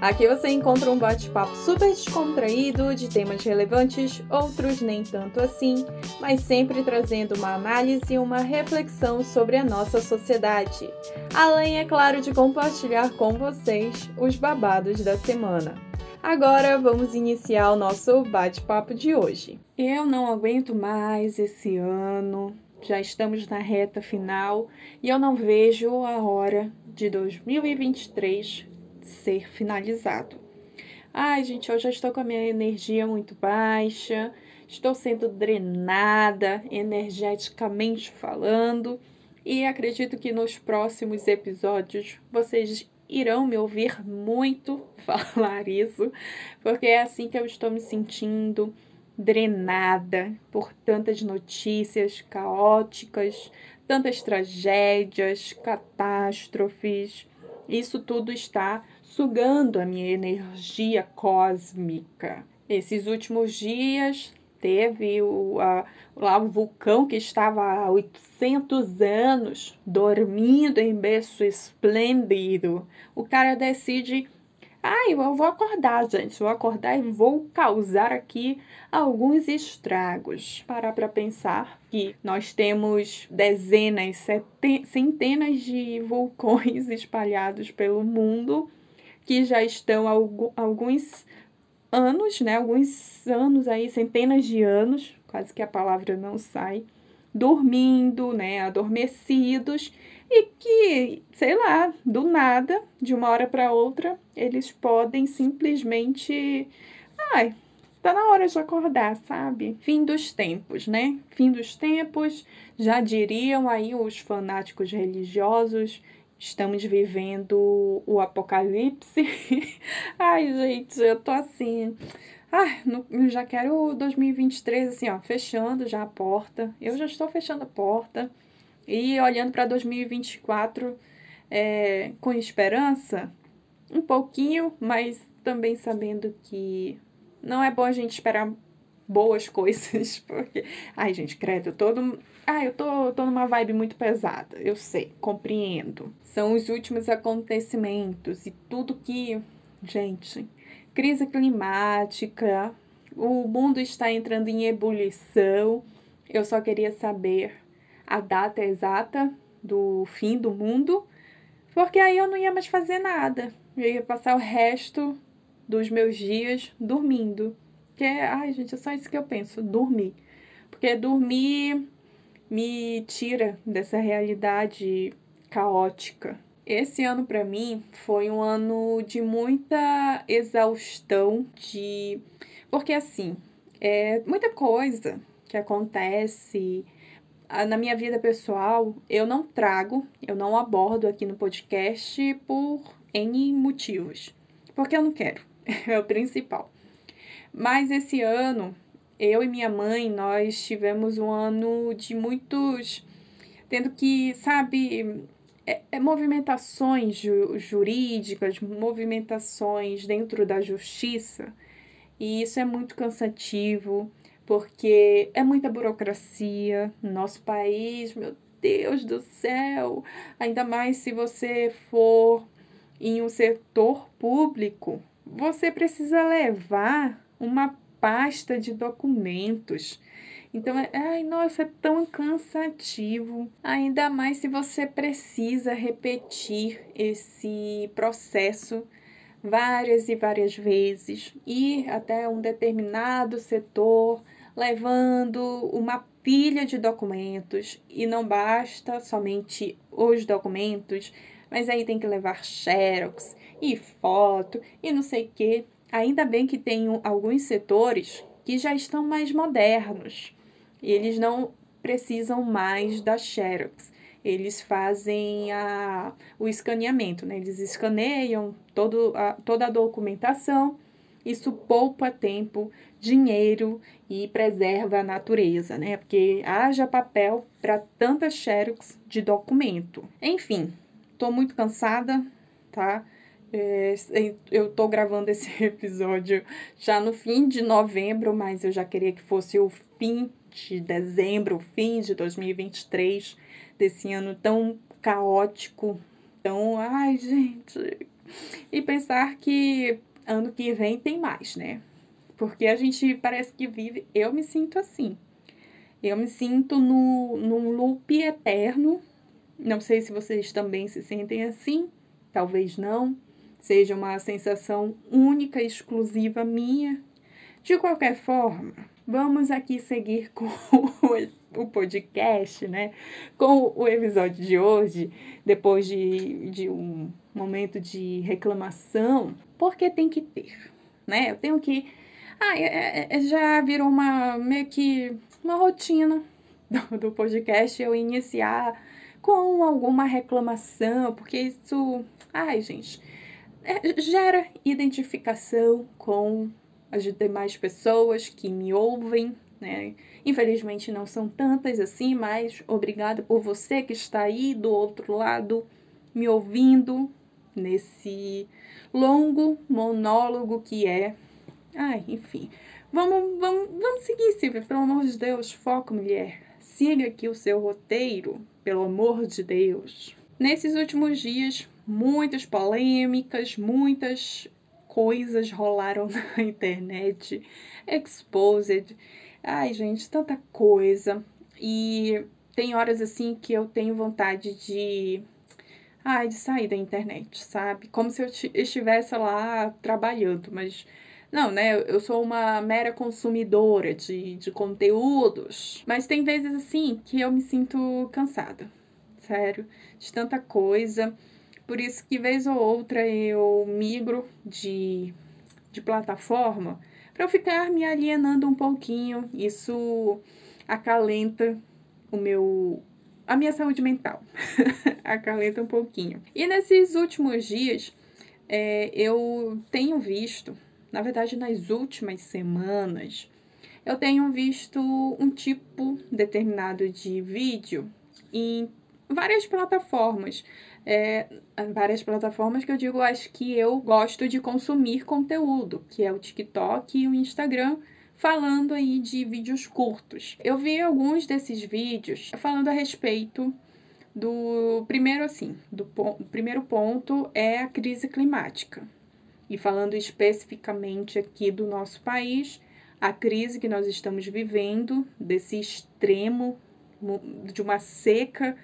Aqui você encontra um bate-papo super descontraído de temas relevantes, outros nem tanto assim, mas sempre trazendo uma análise e uma reflexão sobre a nossa sociedade. Além, é claro, de compartilhar com vocês os babados da semana. Agora vamos iniciar o nosso bate-papo de hoje. Eu não aguento mais esse ano, já estamos na reta final e eu não vejo a hora de 2023 ser finalizado. Ai, gente, eu já estou com a minha energia muito baixa, estou sendo drenada energeticamente falando e acredito que nos próximos episódios vocês irão me ouvir muito falar isso, porque é assim que eu estou me sentindo drenada por tantas notícias caóticas, tantas tragédias, catástrofes. Isso tudo está sugando a minha energia cósmica. Esses últimos dias teve o, a, lá o vulcão que estava há 800 anos dormindo em berço esplêndido. O cara decide ah, eu vou acordar, gente. Vou acordar e vou causar aqui alguns estragos. Parar para pensar que nós temos dezenas, centenas de vulcões espalhados pelo mundo que já estão há alguns anos, né? Alguns anos aí, centenas de anos, quase que a palavra não sai, dormindo, né? Adormecidos e que, sei lá, do nada, de uma hora para outra, eles podem simplesmente. Ai, tá na hora de acordar, sabe? Fim dos tempos, né? Fim dos tempos, já diriam aí os fanáticos religiosos. Estamos vivendo o apocalipse. Ai, gente, eu tô assim. Ai, já quero 2023 assim, ó, fechando já a porta. Eu já estou fechando a porta. E olhando para 2024 é, com esperança, um pouquinho, mas também sabendo que não é bom a gente esperar boas coisas, porque. Ai, gente, credo, todo. Ai, eu tô, tô numa vibe muito pesada, eu sei, compreendo. São os últimos acontecimentos e tudo que. Gente, crise climática, o mundo está entrando em ebulição. Eu só queria saber a data exata do fim do mundo, porque aí eu não ia mais fazer nada. Eu ia passar o resto dos meus dias dormindo. Que é, ai, gente, é só isso que eu penso, dormir. Porque dormir me tira dessa realidade caótica. Esse ano para mim foi um ano de muita exaustão, de porque assim, é muita coisa que acontece na minha vida pessoal, eu não trago, eu não abordo aqui no podcast por N motivos. Porque eu não quero, é o principal. Mas esse ano, eu e minha mãe, nós tivemos um ano de muitos. tendo que, sabe, é, é movimentações ju jurídicas, movimentações dentro da justiça. E isso é muito cansativo porque é muita burocracia no nosso país, meu Deus do céu! Ainda mais se você for em um setor público, você precisa levar uma pasta de documentos. Então, é, ai, nossa, é tão cansativo. Ainda mais se você precisa repetir esse processo várias e várias vezes, ir até um determinado setor levando uma pilha de documentos e não basta somente os documentos, mas aí tem que levar xerox e foto e não sei o que. Ainda bem que tem alguns setores que já estão mais modernos. Eles não precisam mais da xerox. Eles fazem a, o escaneamento, né? Eles escaneiam todo a, toda a documentação isso poupa tempo, dinheiro e preserva a natureza, né? Porque haja papel para tantas xerox de documento. Enfim, tô muito cansada, tá? É, eu tô gravando esse episódio já no fim de novembro, mas eu já queria que fosse o fim de dezembro, o fim de 2023, desse ano tão caótico. Então, ai, gente. E pensar que ano que vem tem mais, né? Porque a gente parece que vive. Eu me sinto assim. Eu me sinto no, num loop eterno. Não sei se vocês também se sentem assim. Talvez não seja uma sensação única, exclusiva minha. De qualquer forma, vamos aqui seguir com o podcast, né? Com o episódio de hoje, depois de, de um momento de reclamação, porque tem que ter, né? Eu tenho que. Ah, é, é, é já virou uma meio que uma rotina do, do podcast eu iniciar com alguma reclamação, porque isso. Ai, gente gera identificação com as demais pessoas que me ouvem, né? Infelizmente não são tantas assim, mas obrigada por você que está aí do outro lado me ouvindo nesse longo monólogo que é. Ai, enfim. Vamos, vamos, vamos seguir, Silvia, pelo amor de Deus, foco, mulher. Siga aqui o seu roteiro, pelo amor de Deus. Nesses últimos dias, muitas polêmicas, muitas coisas rolaram na internet, exposed. Ai, gente, tanta coisa. E tem horas assim que eu tenho vontade de ai, de sair da internet, sabe? Como se eu estivesse lá trabalhando, mas não, né? Eu sou uma mera consumidora de, de conteúdos, mas tem vezes assim que eu me sinto cansada, sério, de tanta coisa. Por isso que vez ou outra eu migro de, de plataforma para eu ficar me alienando um pouquinho. Isso acalenta o meu a minha saúde mental. acalenta um pouquinho. E nesses últimos dias é, eu tenho visto, na verdade nas últimas semanas, eu tenho visto um tipo determinado de vídeo em várias plataformas é, várias plataformas que eu digo, acho que eu gosto de consumir conteúdo, que é o TikTok e o Instagram, falando aí de vídeos curtos. Eu vi alguns desses vídeos falando a respeito do primeiro assim, do o primeiro ponto é a crise climática. E falando especificamente aqui do nosso país, a crise que nós estamos vivendo, desse extremo de uma seca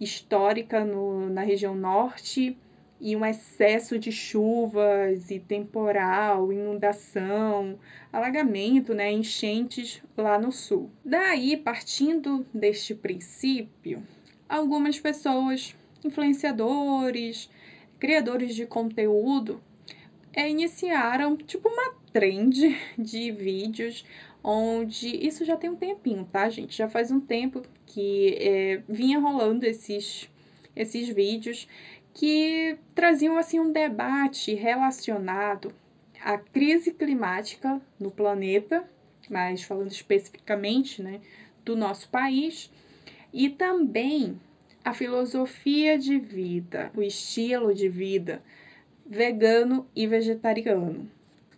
histórica no, na região norte e um excesso de chuvas e temporal, inundação, alagamento, né, enchentes lá no sul. Daí, partindo deste princípio, algumas pessoas, influenciadores, criadores de conteúdo, é, iniciaram tipo uma trend de vídeos onde isso já tem um tempinho, tá, gente? Já faz um tempo que é, vinha rolando esses, esses vídeos que traziam assim um debate relacionado à crise climática no planeta, mas falando especificamente, né, do nosso país, e também a filosofia de vida, o estilo de vida vegano e vegetariano.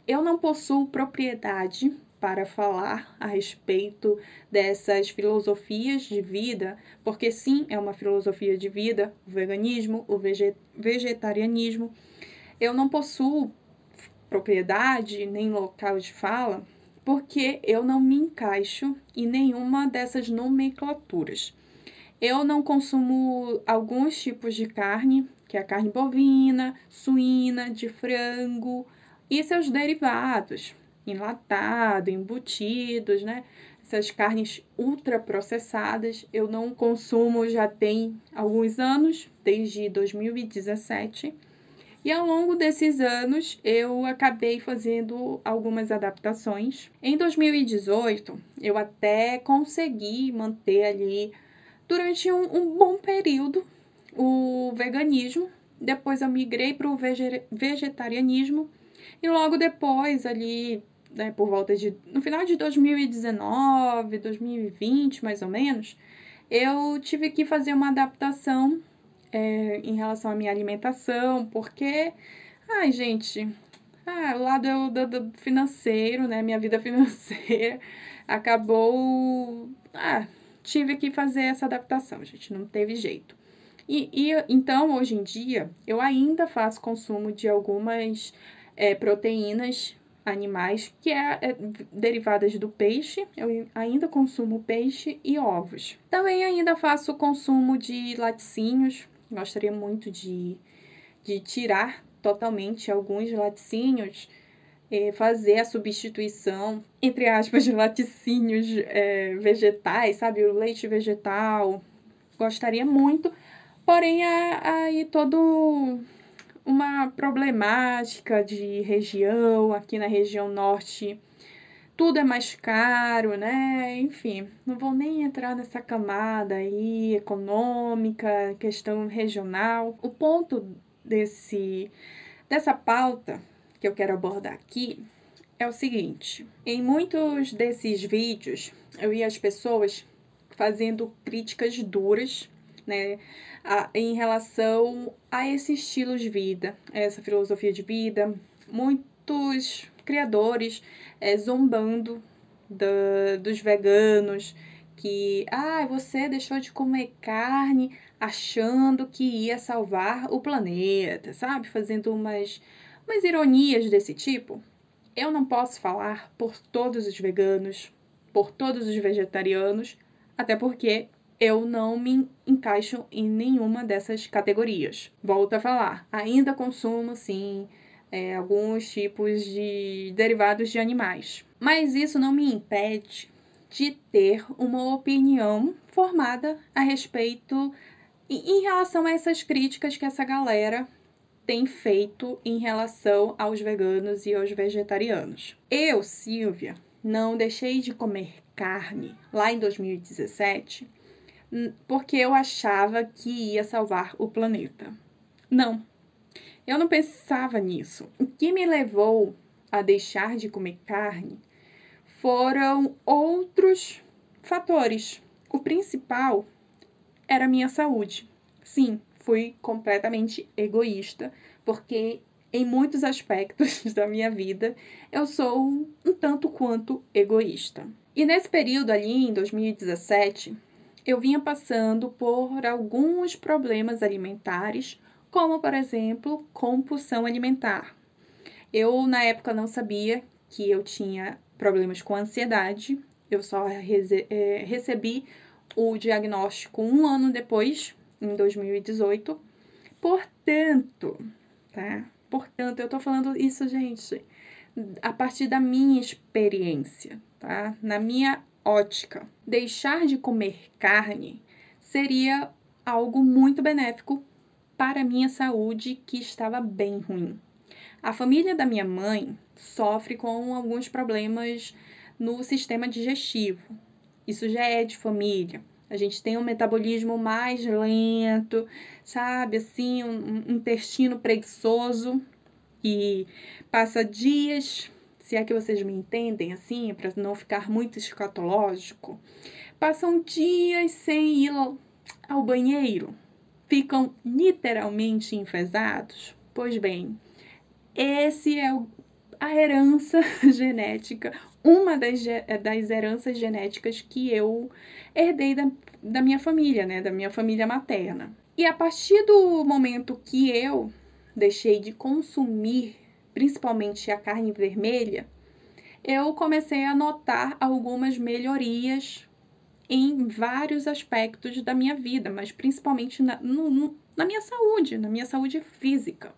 Eu não possuo propriedade para falar a respeito dessas filosofias de vida, porque sim, é uma filosofia de vida, o veganismo, o vegetarianismo. Eu não possuo propriedade nem local de fala, porque eu não me encaixo em nenhuma dessas nomenclaturas. Eu não consumo alguns tipos de carne, que é a carne bovina, suína, de frango e seus derivados, enlatado, embutidos, né? Essas carnes ultraprocessadas eu não consumo já tem alguns anos, desde 2017. E ao longo desses anos eu acabei fazendo algumas adaptações. Em 2018, eu até consegui manter ali durante um, um bom período o veganismo. Depois eu migrei para o vegetarianismo. E logo depois, ali né, por volta de. no final de 2019, 2020, mais ou menos, eu tive que fazer uma adaptação é, em relação à minha alimentação, porque Ai, gente, ah, o lado do, do financeiro, né? Minha vida financeira acabou. Ah, tive que fazer essa adaptação, gente, não teve jeito. E, e então, hoje em dia, eu ainda faço consumo de algumas é, proteínas animais que é, é, derivadas do peixe. Eu ainda consumo peixe e ovos. Também ainda faço consumo de laticínios. Gostaria muito de, de tirar totalmente alguns laticínios é, fazer a substituição, entre aspas, de laticínios é, vegetais, sabe? O leite vegetal. Gostaria muito, porém, aí todo uma problemática de região, aqui na região norte, tudo é mais caro, né? Enfim, não vou nem entrar nessa camada aí econômica, questão regional. O ponto desse dessa pauta que eu quero abordar aqui é o seguinte: em muitos desses vídeos eu vi as pessoas fazendo críticas duras, né, a, em relação a esse estilo de vida, essa filosofia de vida. Muitos criadores é, zombando da, dos veganos, que ah, você deixou de comer carne achando que ia salvar o planeta, sabe? Fazendo umas mas ironias desse tipo, eu não posso falar por todos os veganos, por todos os vegetarianos, até porque eu não me encaixo em nenhuma dessas categorias. Volto a falar, ainda consumo sim é, alguns tipos de derivados de animais, mas isso não me impede de ter uma opinião formada a respeito em relação a essas críticas que essa galera tem feito em relação aos veganos e aos vegetarianos. Eu, Silvia, não deixei de comer carne lá em 2017 porque eu achava que ia salvar o planeta. Não, eu não pensava nisso. O que me levou a deixar de comer carne foram outros fatores. O principal era a minha saúde. Sim, fui completamente egoísta, porque em muitos aspectos da minha vida eu sou um tanto quanto egoísta. E nesse período ali, em 2017, eu vinha passando por alguns problemas alimentares, como por exemplo, compulsão alimentar. Eu na época não sabia que eu tinha problemas com ansiedade, eu só eh, recebi o diagnóstico um ano depois em 2018. Portanto, tá? Portanto, eu tô falando isso, gente, a partir da minha experiência, tá? Na minha ótica. Deixar de comer carne seria algo muito benéfico para a minha saúde que estava bem ruim. A família da minha mãe sofre com alguns problemas no sistema digestivo. Isso já é de família. A gente tem um metabolismo mais lento, sabe? Assim, um intestino preguiçoso e passa dias, se é que vocês me entendem, assim, para não ficar muito escatológico, passam dias sem ir ao, banheiro, ficam literalmente enfesados. Pois bem, esse é o, a herança genética uma das, das heranças genéticas que eu herdei da, da minha família, né? Da minha família materna. E a partir do momento que eu deixei de consumir principalmente a carne vermelha, eu comecei a notar algumas melhorias em vários aspectos da minha vida, mas principalmente na, no, na minha saúde, na minha saúde física.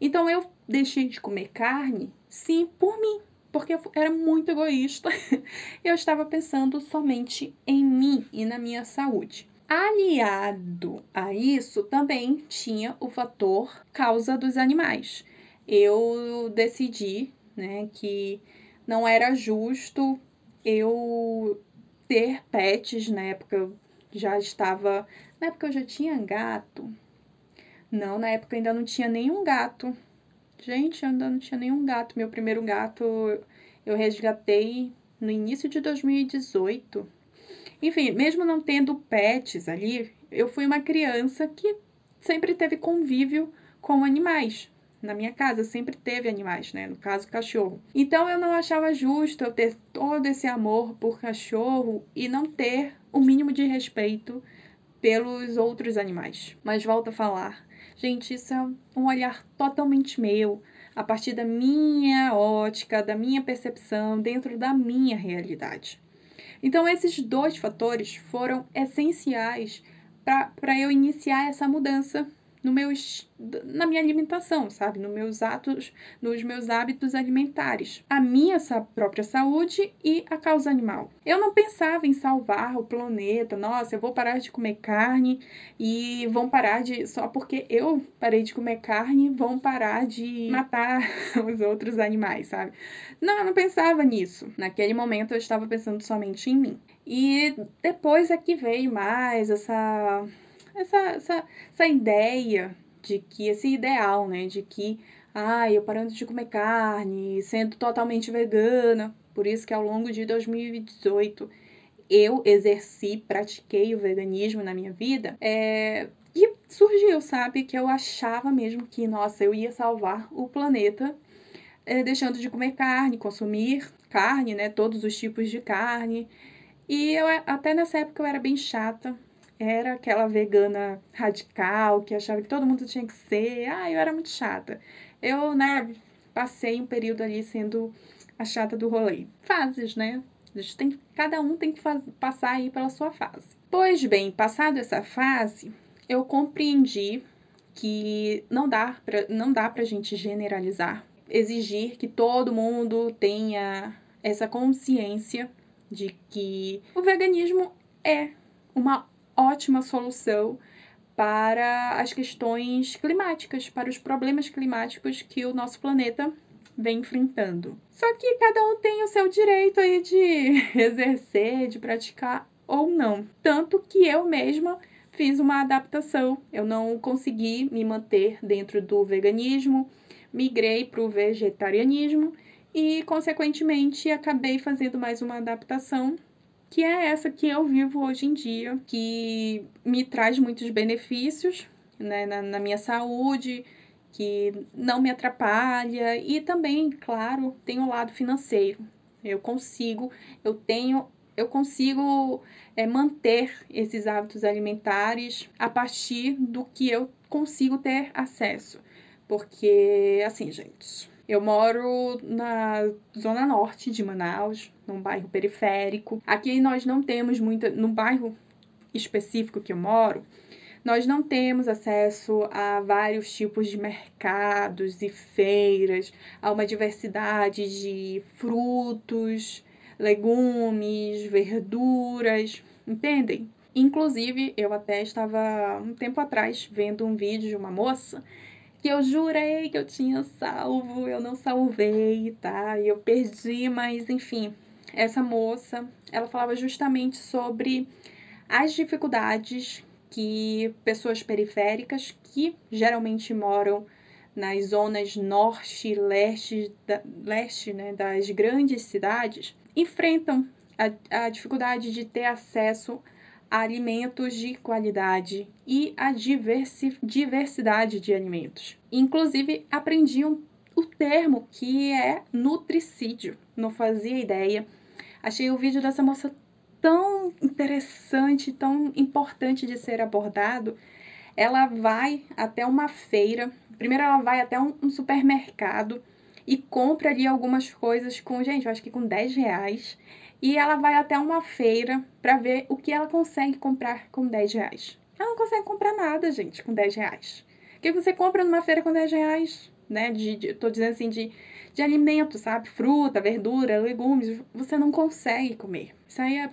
Então eu deixei de comer carne, sim, por mim, porque eu era muito egoísta. eu estava pensando somente em mim e na minha saúde. Aliado a isso, também tinha o fator causa dos animais. Eu decidi, né, que não era justo eu ter pets na época eu já estava, na época eu já tinha gato. Não, na época eu ainda não tinha nenhum gato. Gente, eu ainda não tinha nenhum gato. Meu primeiro gato eu resgatei no início de 2018. Enfim, mesmo não tendo pets ali, eu fui uma criança que sempre teve convívio com animais. Na minha casa sempre teve animais, né? No caso, cachorro. Então eu não achava justo eu ter todo esse amor por cachorro e não ter o mínimo de respeito pelos outros animais. Mas volto a falar, gente, isso é um olhar totalmente meu, a partir da minha ótica, da minha percepção, dentro da minha realidade. Então, esses dois fatores foram essenciais para eu iniciar essa mudança no meus, na minha alimentação, sabe? Nos meus atos, nos meus hábitos alimentares. A minha própria saúde e a causa animal. Eu não pensava em salvar o planeta. Nossa, eu vou parar de comer carne e vão parar de. Só porque eu parei de comer carne, vão parar de matar os outros animais, sabe? Não, eu não pensava nisso. Naquele momento eu estava pensando somente em mim. E depois é que veio mais essa essa, essa, essa ideia de que esse ideal, né, de que ah, eu parando de comer carne, sendo totalmente vegana, por isso que ao longo de 2018 eu exerci, pratiquei o veganismo na minha vida, é, e surgiu, sabe, que eu achava mesmo que, nossa, eu ia salvar o planeta é, deixando de comer carne, consumir carne, né, todos os tipos de carne. E eu até nessa época eu era bem chata, era aquela vegana radical que achava que todo mundo tinha que ser. Ah, eu era muito chata. Eu, né, passei um período ali sendo a chata do rolê. Fases, né? A gente tem, cada um tem que faz, passar aí pela sua fase. Pois bem, passado essa fase, eu compreendi que não dá pra, não dá pra gente generalizar, exigir que todo mundo tenha essa consciência de que o veganismo é uma ótima solução para as questões climáticas, para os problemas climáticos que o nosso planeta vem enfrentando. Só que cada um tem o seu direito aí de exercer, de praticar ou não. Tanto que eu mesma fiz uma adaptação. Eu não consegui me manter dentro do veganismo, migrei para o vegetarianismo e, consequentemente, acabei fazendo mais uma adaptação que é essa que eu vivo hoje em dia, que me traz muitos benefícios né, na, na minha saúde, que não me atrapalha e também, claro, tem o lado financeiro. Eu consigo, eu tenho, eu consigo é, manter esses hábitos alimentares a partir do que eu consigo ter acesso. Porque, assim, gente, eu moro na zona norte de Manaus, num bairro periférico. Aqui nós não temos muita. No bairro específico que eu moro, nós não temos acesso a vários tipos de mercados e feiras, a uma diversidade de frutos, legumes, verduras, entendem? Inclusive, eu até estava um tempo atrás vendo um vídeo de uma moça que eu jurei que eu tinha salvo, eu não salvei, tá? E eu perdi, mas enfim, essa moça, ela falava justamente sobre as dificuldades que pessoas periféricas, que geralmente moram nas zonas norte e leste, da, leste né, das grandes cidades, enfrentam a, a dificuldade de ter acesso alimentos de qualidade e a diversi diversidade de alimentos. Inclusive, aprendiam o termo que é nutricídio. Não fazia ideia. Achei o vídeo dessa moça tão interessante, tão importante de ser abordado. Ela vai até uma feira. Primeiro, ela vai até um, um supermercado e compra ali algumas coisas com, gente, eu acho que com 10 reais e ela vai até uma feira para ver o que ela consegue comprar com 10 reais. Ela não consegue comprar nada, gente, com 10 reais. O que você compra numa feira com 10 reais? Né? De, de, tô dizendo assim, de, de alimento, sabe? Fruta, verdura, legumes, você não consegue comer. Isso aí é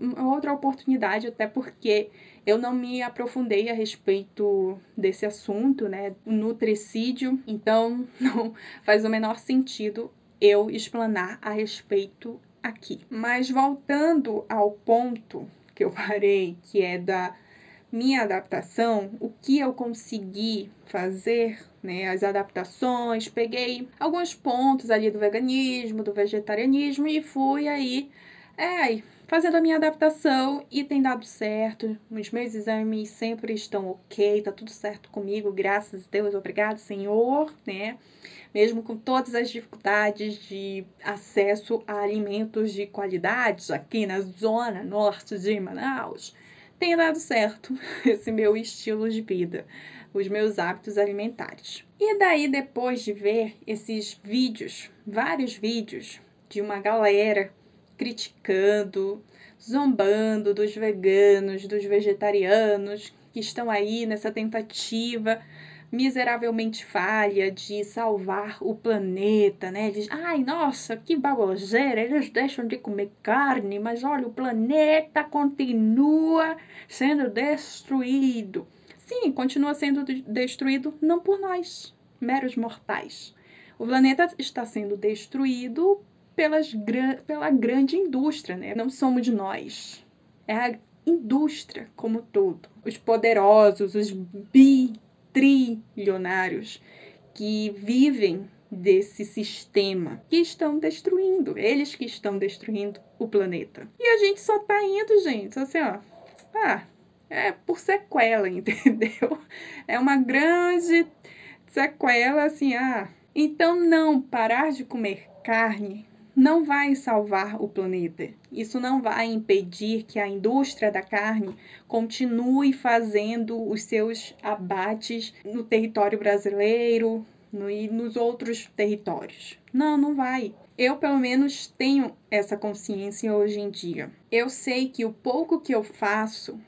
uma outra oportunidade, até porque eu não me aprofundei a respeito desse assunto, né? Nutricídio. Então, não faz o menor sentido eu explanar a respeito aqui. Mas voltando ao ponto que eu parei, que é da minha adaptação, o que eu consegui fazer, né, as adaptações, peguei alguns pontos ali do veganismo, do vegetarianismo e fui aí É, fazendo a minha adaptação e tem dado certo. Os meus exames sempre estão ok, tá tudo certo comigo, graças a Deus, obrigado, Senhor, né? Mesmo com todas as dificuldades de acesso a alimentos de qualidade aqui na zona norte de Manaus, tem dado certo esse meu estilo de vida, os meus hábitos alimentares. E daí, depois de ver esses vídeos, vários vídeos de uma galera criticando, zombando dos veganos, dos vegetarianos que estão aí nessa tentativa miseravelmente falha de salvar o planeta, né? Diz, ai, nossa, que baboseira, eles deixam de comer carne, mas olha, o planeta continua sendo destruído. Sim, continua sendo destruído não por nós, meros mortais. O planeta está sendo destruído pelas, pela grande indústria, né? Não somos nós. É a indústria como todo. Os poderosos, os bitrilionários que vivem desse sistema que estão destruindo, eles que estão destruindo o planeta. E a gente só tá indo, gente, assim, ó. Ah, é por sequela, entendeu? É uma grande sequela, assim, ah. Então, não parar de comer carne não vai salvar o planeta. Isso não vai impedir que a indústria da carne continue fazendo os seus abates no território brasileiro no, e nos outros territórios. Não, não vai. Eu, pelo menos, tenho essa consciência hoje em dia. Eu sei que o pouco que eu faço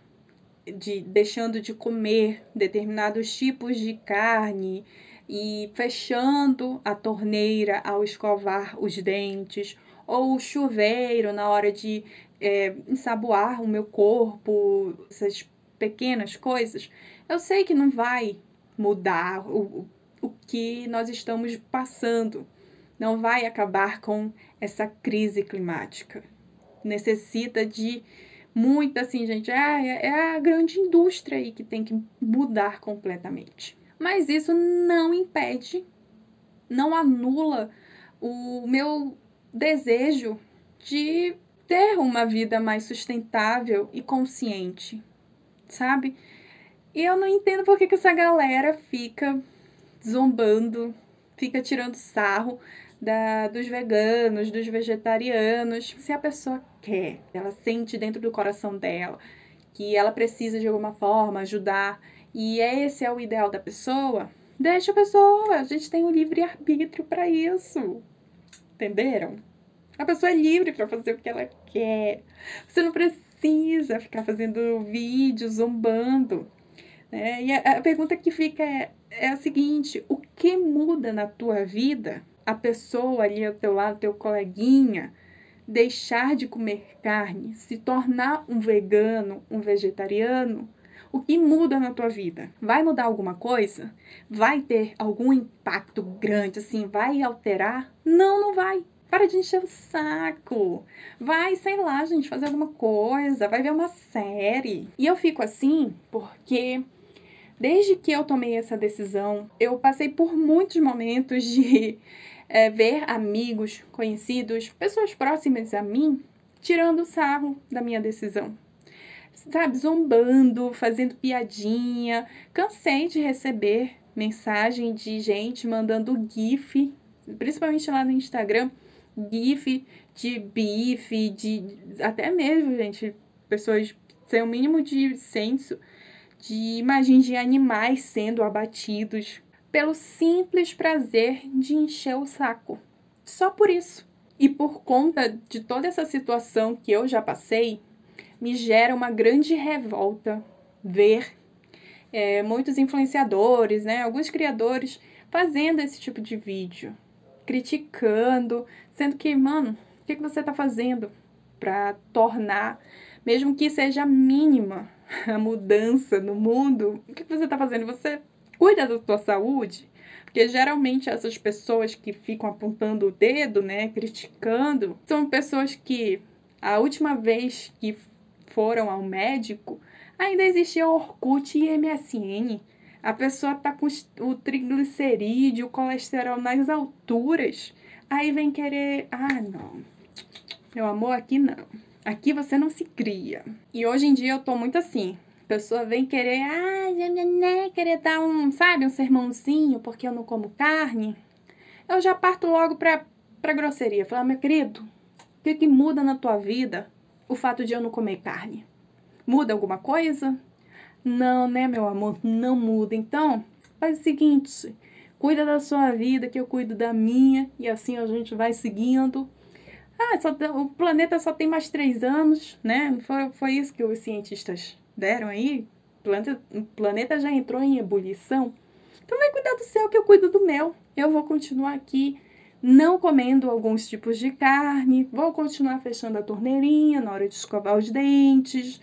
de deixando de comer determinados tipos de carne, e fechando a torneira ao escovar os dentes, ou o chuveiro na hora de é, ensaboar o meu corpo, essas pequenas coisas, eu sei que não vai mudar o, o que nós estamos passando, não vai acabar com essa crise climática. Necessita de muita, assim, gente, é, é a grande indústria aí que tem que mudar completamente. Mas isso não impede, não anula o meu desejo de ter uma vida mais sustentável e consciente, sabe? E eu não entendo por que, que essa galera fica zombando, fica tirando sarro da, dos veganos, dos vegetarianos. Se a pessoa quer, ela sente dentro do coração dela que ela precisa de alguma forma ajudar e esse é o ideal da pessoa, deixa a pessoa. A gente tem o livre arbítrio para isso. Entenderam? A pessoa é livre para fazer o que ela quer. Você não precisa ficar fazendo vídeo zombando. Né? E a, a pergunta que fica é, é a seguinte: o que muda na tua vida? A pessoa ali ao teu lado, teu coleguinha, deixar de comer carne, se tornar um vegano, um vegetariano, o que muda na tua vida? Vai mudar alguma coisa? Vai ter algum impacto grande, assim? Vai alterar? Não, não vai. Para de encher o saco. Vai, sei lá, gente, fazer alguma coisa. Vai ver uma série. E eu fico assim porque desde que eu tomei essa decisão, eu passei por muitos momentos de é, ver amigos, conhecidos, pessoas próximas a mim tirando sarro da minha decisão sabe, zombando, fazendo piadinha. Cansei de receber mensagem de gente mandando GIF, principalmente lá no Instagram, GIF de bife, de até mesmo, gente, pessoas sem o mínimo de senso de imagens de animais sendo abatidos pelo simples prazer de encher o saco. Só por isso. E por conta de toda essa situação que eu já passei, me gera uma grande revolta ver é, muitos influenciadores, né, alguns criadores fazendo esse tipo de vídeo, criticando, sendo que, mano, o que, que você está fazendo para tornar, mesmo que seja mínima, a mudança no mundo? O que, que você está fazendo? Você cuida da sua saúde? Porque geralmente essas pessoas que ficam apontando o dedo, né, criticando, são pessoas que a última vez que foram ao médico, ainda existia Orkut e MSN. A pessoa tá com o triglicerídeo, o colesterol nas alturas. Aí vem querer. Ah, não. Meu amor, aqui não. Aqui você não se cria. E hoje em dia eu tô muito assim. A pessoa vem querer, ah, né, querer dar um, sabe, um sermãozinho porque eu não como carne. Eu já parto logo pra, pra grosseria. Falar, meu querido, o que, que muda na tua vida o fato de eu não comer carne? Muda alguma coisa? Não, né, meu amor? Não muda. Então, faz o seguinte: cuida da sua vida, que eu cuido da minha, e assim a gente vai seguindo. Ah, só, o planeta só tem mais três anos, né? Foi, foi isso que os cientistas deram aí. O planeta, o planeta já entrou em ebulição. Então vai cuidar do céu que eu cuido do meu. Eu vou continuar aqui não comendo alguns tipos de carne, vou continuar fechando a torneirinha na hora de escovar os dentes,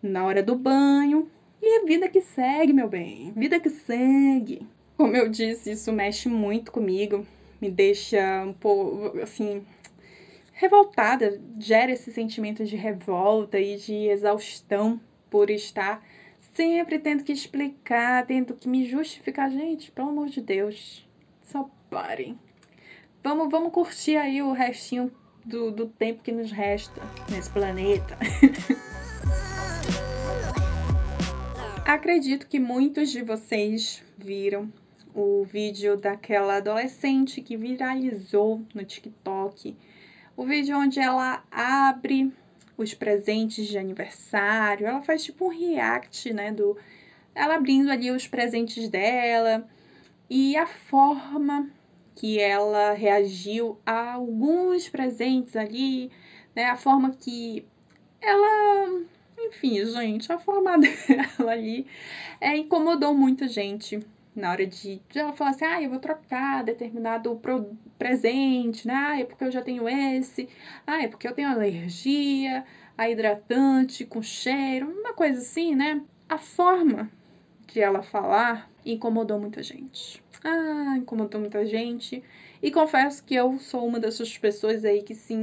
na hora do banho. E a vida que segue, meu bem, vida que segue. Como eu disse, isso mexe muito comigo, me deixa um pouco, assim, revoltada, gera esse sentimento de revolta e de exaustão por estar sempre tendo que explicar, tendo que me justificar. Gente, pelo amor de Deus, só parem. Vamos, vamos curtir aí o restinho do, do tempo que nos resta nesse planeta. Acredito que muitos de vocês viram o vídeo daquela adolescente que viralizou no TikTok. O vídeo onde ela abre os presentes de aniversário. Ela faz tipo um react, né, do ela abrindo ali os presentes dela e a forma que ela reagiu a alguns presentes ali, né, a forma que ela enfim, gente, a forma dela ali é, incomodou muita gente na hora de, de ela falar assim, ah, eu vou trocar determinado pro, presente, né? Ah, é porque eu já tenho esse, ah, é porque eu tenho alergia a hidratante com cheiro, uma coisa assim, né? A forma de ela falar incomodou muita gente. Ah, incomodou muita gente. E confesso que eu sou uma dessas pessoas aí que se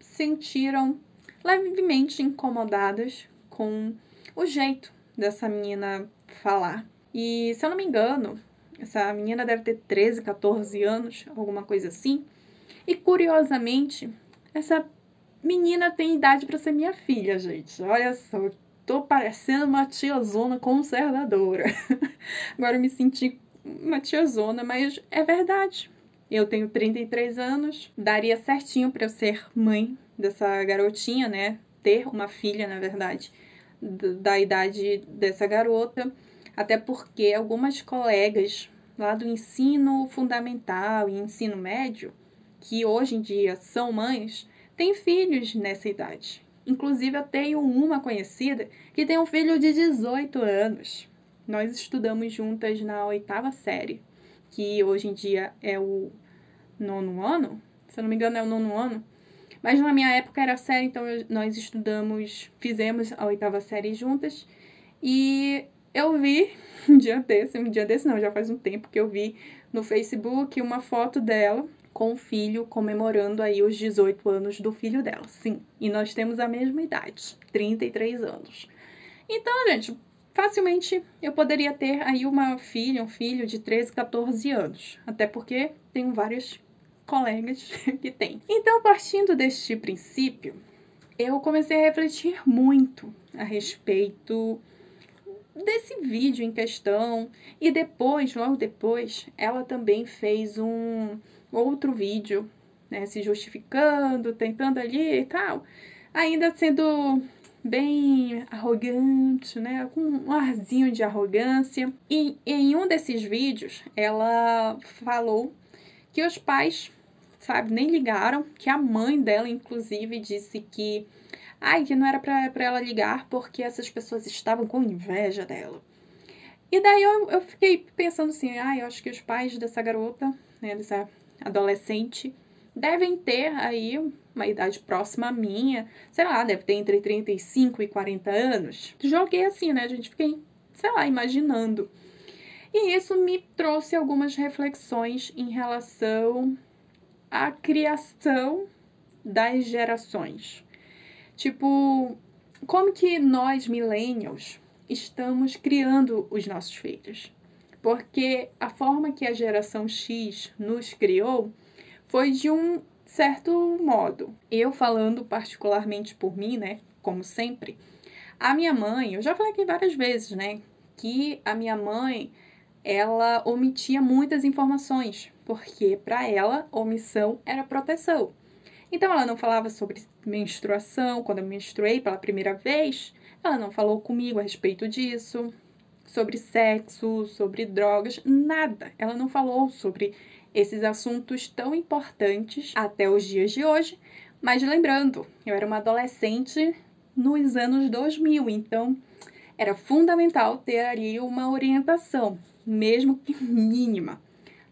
sentiram levemente incomodadas com o jeito dessa menina falar. E se eu não me engano, essa menina deve ter 13, 14 anos, alguma coisa assim. E curiosamente, essa menina tem idade para ser minha filha, gente. Olha só, tô parecendo uma tiazona conservadora. Agora eu me senti uma tiazona, mas é verdade. Eu tenho 33 anos, daria certinho para eu ser mãe dessa garotinha, né? Ter uma filha, na verdade da idade dessa garota, até porque algumas colegas lá do ensino fundamental e ensino médio, que hoje em dia são mães, têm filhos nessa idade. Inclusive, eu tenho uma conhecida que tem um filho de 18 anos. Nós estudamos juntas na oitava série, que hoje em dia é o nono ano, se eu não me engano, é o nono ano. Mas na minha época era série, então nós estudamos, fizemos a oitava série juntas. E eu vi um dia desse, um dia desse não, já faz um tempo que eu vi no Facebook uma foto dela com o filho comemorando aí os 18 anos do filho dela. Sim, e nós temos a mesma idade, 33 anos. Então, gente, facilmente eu poderia ter aí uma filha, um filho de 13, 14 anos. Até porque tenho várias colegas que tem. Então, partindo deste princípio, eu comecei a refletir muito a respeito desse vídeo em questão e depois, logo depois, ela também fez um outro vídeo, né, se justificando, tentando ali e tal, ainda sendo bem arrogante, né, com um arzinho de arrogância. E em um desses vídeos, ela falou que os pais, sabe, nem ligaram, que a mãe dela, inclusive, disse que, ai, que não era para ela ligar porque essas pessoas estavam com inveja dela. E daí eu, eu fiquei pensando assim, ai, eu acho que os pais dessa garota, né, dessa adolescente, devem ter aí uma idade próxima à minha, sei lá, deve ter entre 35 e 40 anos. Joguei assim, né, gente? Fiquei, sei lá, imaginando. E isso me trouxe algumas reflexões em relação à criação das gerações. Tipo, como que nós, millennials, estamos criando os nossos filhos? Porque a forma que a geração X nos criou foi de um certo modo. Eu falando particularmente por mim, né, como sempre, a minha mãe, eu já falei aqui várias vezes, né, que a minha mãe ela omitia muitas informações, porque para ela omissão era proteção. Então ela não falava sobre menstruação, quando eu menstruei pela primeira vez, ela não falou comigo a respeito disso, sobre sexo, sobre drogas, nada. Ela não falou sobre esses assuntos tão importantes até os dias de hoje. Mas lembrando, eu era uma adolescente nos anos 2000, então era fundamental ter ali uma orientação, mesmo que mínima.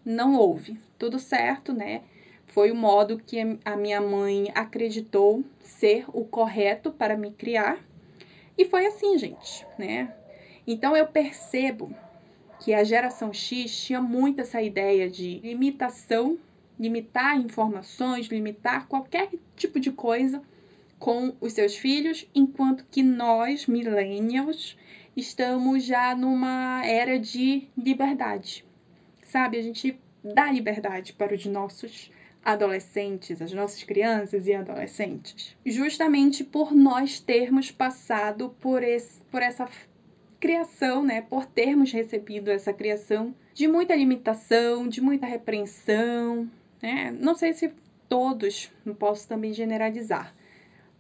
Não houve. Tudo certo, né? Foi o modo que a minha mãe acreditou ser o correto para me criar. E foi assim, gente, né? Então eu percebo que a geração X tinha muito essa ideia de limitação, limitar informações, limitar qualquer tipo de coisa com os seus filhos, enquanto que nós, millennials, estamos já numa era de liberdade. Sabe? A gente dá liberdade para os nossos adolescentes, as nossas crianças e adolescentes, justamente por nós termos passado por, esse, por essa criação, né, por termos recebido essa criação de muita limitação, de muita repreensão, né? Não sei se todos, não posso também generalizar,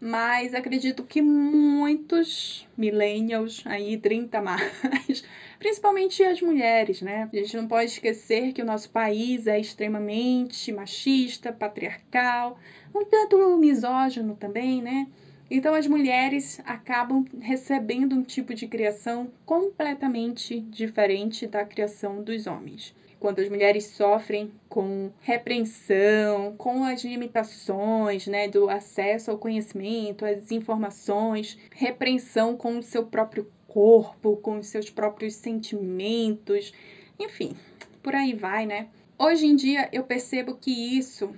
mas acredito que muitos millennials, aí 30 mais, principalmente as mulheres, né? A gente não pode esquecer que o nosso país é extremamente machista, patriarcal, um tanto misógino também, né? Então, as mulheres acabam recebendo um tipo de criação completamente diferente da criação dos homens. Quando as mulheres sofrem com repreensão, com as limitações né, do acesso ao conhecimento, às informações, repreensão com o seu próprio corpo, com os seus próprios sentimentos, enfim, por aí vai, né? Hoje em dia eu percebo que isso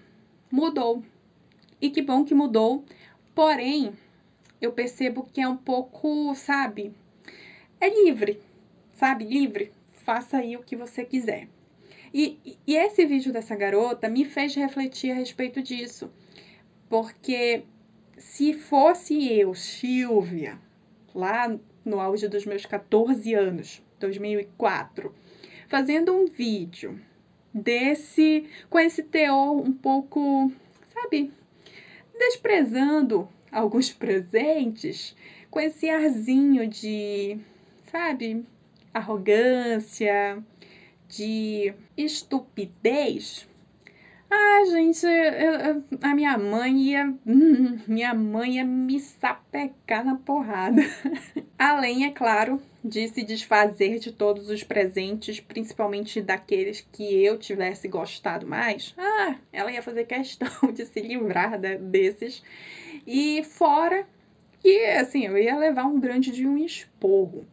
mudou. E que bom que mudou, porém, eu percebo que é um pouco, sabe? É livre, sabe? Livre. Faça aí o que você quiser. E, e esse vídeo dessa garota me fez refletir a respeito disso. Porque se fosse eu, Silvia, lá no auge dos meus 14 anos, 2004, fazendo um vídeo desse, com esse teor um pouco, sabe, desprezando alguns presentes com esse arzinho de, sabe, arrogância, de estupidez. Ah, gente, eu, a minha mãe ia. Minha mãe ia me sapecar na porrada. Além, é claro, de se desfazer de todos os presentes, principalmente daqueles que eu tivesse gostado mais. Ah, ela ia fazer questão de se livrar desses e fora que, assim, eu ia levar um grande de um esporro.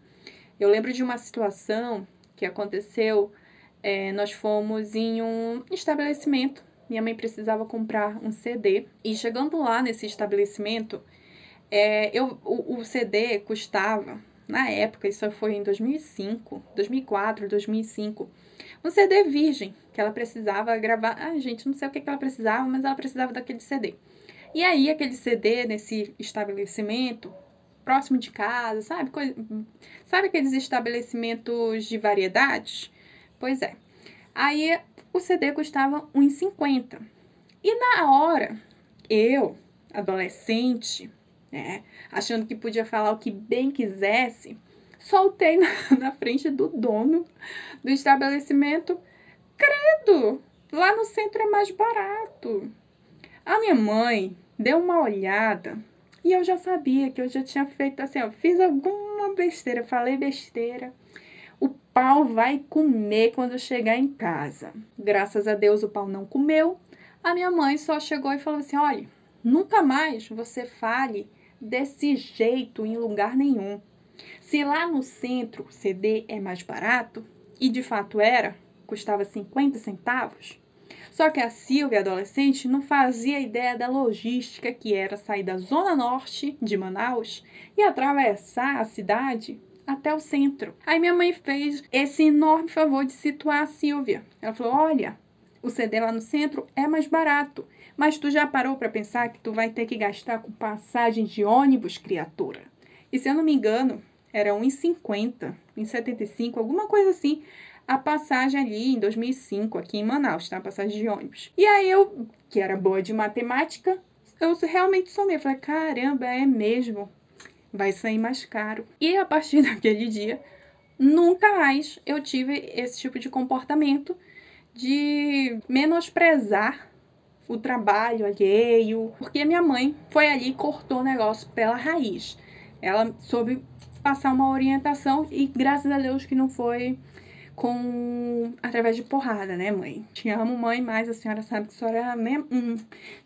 Eu lembro de uma situação que aconteceu, é, nós fomos em um estabelecimento, minha mãe precisava comprar um CD, e chegando lá nesse estabelecimento, é, eu, o, o CD custava, na época, isso foi em 2005, 2004, 2005, um CD virgem, que ela precisava gravar. Ah, gente, não sei o que, que ela precisava, mas ela precisava daquele CD. E aí, aquele CD nesse estabelecimento, próximo de casa, sabe? Coisa, sabe aqueles estabelecimentos de variedades? Pois é. Aí, o CD custava 1,50. E na hora, eu, adolescente, né, achando que podia falar o que bem quisesse, soltei na, na frente do dono do estabelecimento. Credo! Lá no centro é mais barato. A minha mãe deu uma olhada e eu já sabia que eu já tinha feito assim, ó, fiz alguma besteira, falei besteira. O pau vai comer quando chegar em casa. Graças a Deus o pau não comeu. A minha mãe só chegou e falou assim: olha, nunca mais você fale desse jeito em lugar nenhum. Se lá no centro CD é mais barato, e de fato era, custava 50 centavos, só que a Silvia, adolescente, não fazia ideia da logística que era sair da zona norte de Manaus e atravessar a cidade até o centro. Aí minha mãe fez esse enorme favor de situar a Silvia. Ela falou: Olha, o CD lá no centro é mais barato. Mas tu já parou para pensar que tu vai ter que gastar com passagem de ônibus, criatura? E se eu não me engano, era 1,50, 1,75, alguma coisa assim, a passagem ali em 2005, aqui em Manaus, tá? A passagem de ônibus. E aí eu, que era boa de matemática, eu realmente somei. Falei, caramba, é mesmo. Vai sair mais caro. E a partir daquele dia, nunca mais eu tive esse tipo de comportamento de menosprezar o trabalho alheio, porque minha mãe foi ali e cortou o negócio pela raiz. Ela soube passar uma orientação e graças a Deus que não foi com através de porrada, né, mãe? Te amo, mãe, mas a senhora sabe que a senhora é hum.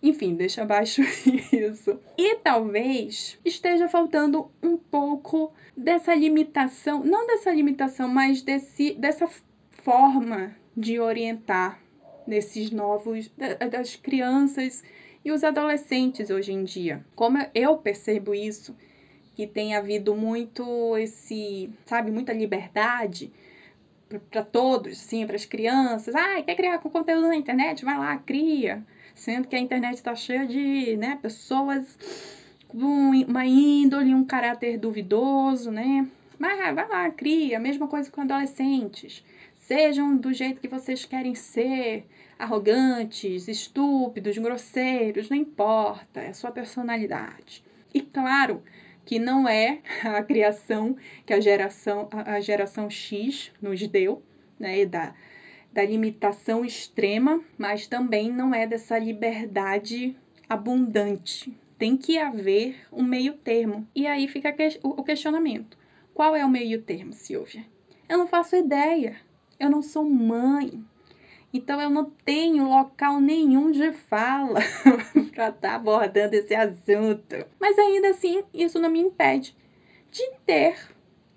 enfim, deixa abaixo isso. E talvez esteja faltando um pouco dessa limitação, não dessa limitação, mas desse dessa forma de orientar nesses novos das crianças e os adolescentes hoje em dia. Como eu percebo isso, que tem havido muito esse, sabe, muita liberdade para todos, sim, para as crianças. Ah, quer criar com conteúdo na internet? Vai lá, cria. Sendo que a internet está cheia de né, pessoas com uma índole, um caráter duvidoso, né? Mas vai lá, cria. Mesma coisa com adolescentes. Sejam do jeito que vocês querem ser, arrogantes, estúpidos, grosseiros, não importa, é a sua personalidade. E claro, que não é a criação que a geração, a geração X nos deu, né, da, da limitação extrema, mas também não é dessa liberdade abundante. Tem que haver um meio termo. E aí fica o questionamento: qual é o meio termo, Silvia? Eu não faço ideia. Eu não sou mãe. Então eu não tenho local nenhum de fala para estar tá abordando esse assunto. Mas ainda assim, isso não me impede de ter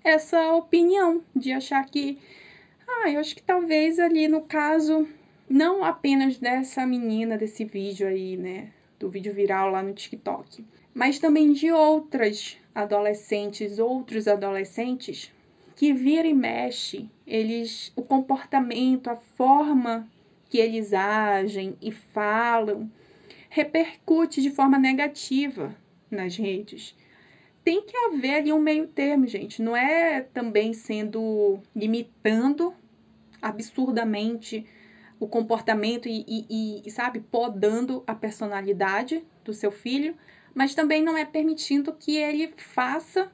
essa opinião, de achar que, ah, eu acho que talvez ali no caso, não apenas dessa menina desse vídeo aí, né, do vídeo viral lá no TikTok, mas também de outras adolescentes, outros adolescentes que vira e mexe, eles o comportamento, a forma que eles agem e falam repercute de forma negativa nas redes. Tem que haver ali um meio termo, gente. Não é também sendo limitando absurdamente o comportamento e, e, e, sabe, podando a personalidade do seu filho, mas também não é permitindo que ele faça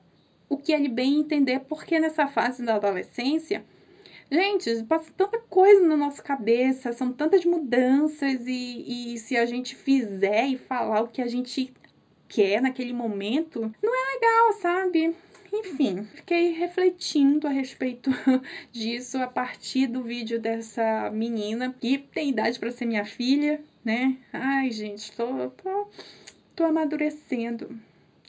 o que ele bem entender, porque nessa fase da adolescência, gente, passa tanta coisa na nossa cabeça, são tantas mudanças, e, e se a gente fizer e falar o que a gente quer naquele momento, não é legal, sabe? Enfim, fiquei refletindo a respeito disso a partir do vídeo dessa menina que tem idade para ser minha filha, né? Ai, gente, tô, tô, tô amadurecendo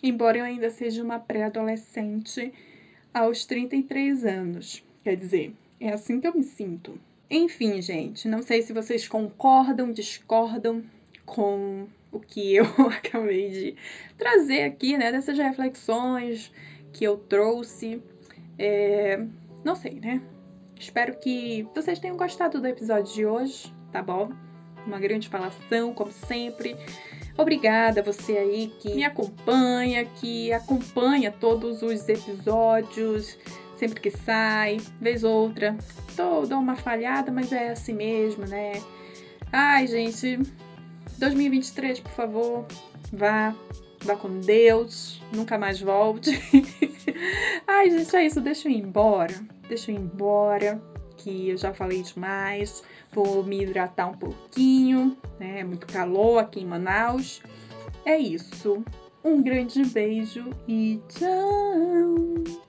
embora eu ainda seja uma pré-adolescente aos 33 anos. Quer dizer, é assim que eu me sinto. Enfim, gente, não sei se vocês concordam, discordam com o que eu acabei de trazer aqui, né? Dessas reflexões que eu trouxe. É... Não sei, né? Espero que vocês tenham gostado do episódio de hoje, tá bom? Uma grande falação, como sempre. Obrigada você aí que me acompanha, que acompanha todos os episódios, sempre que sai, vez outra. Tô, dou uma falhada, mas é assim mesmo, né? Ai, gente, 2023, por favor, vá, vá com Deus, nunca mais volte. Ai, gente, é isso, deixa eu ir embora. Deixa eu ir embora, que eu já falei demais. Vou me hidratar um pouquinho, né? É muito calor aqui em Manaus. É isso. Um grande beijo e tchau!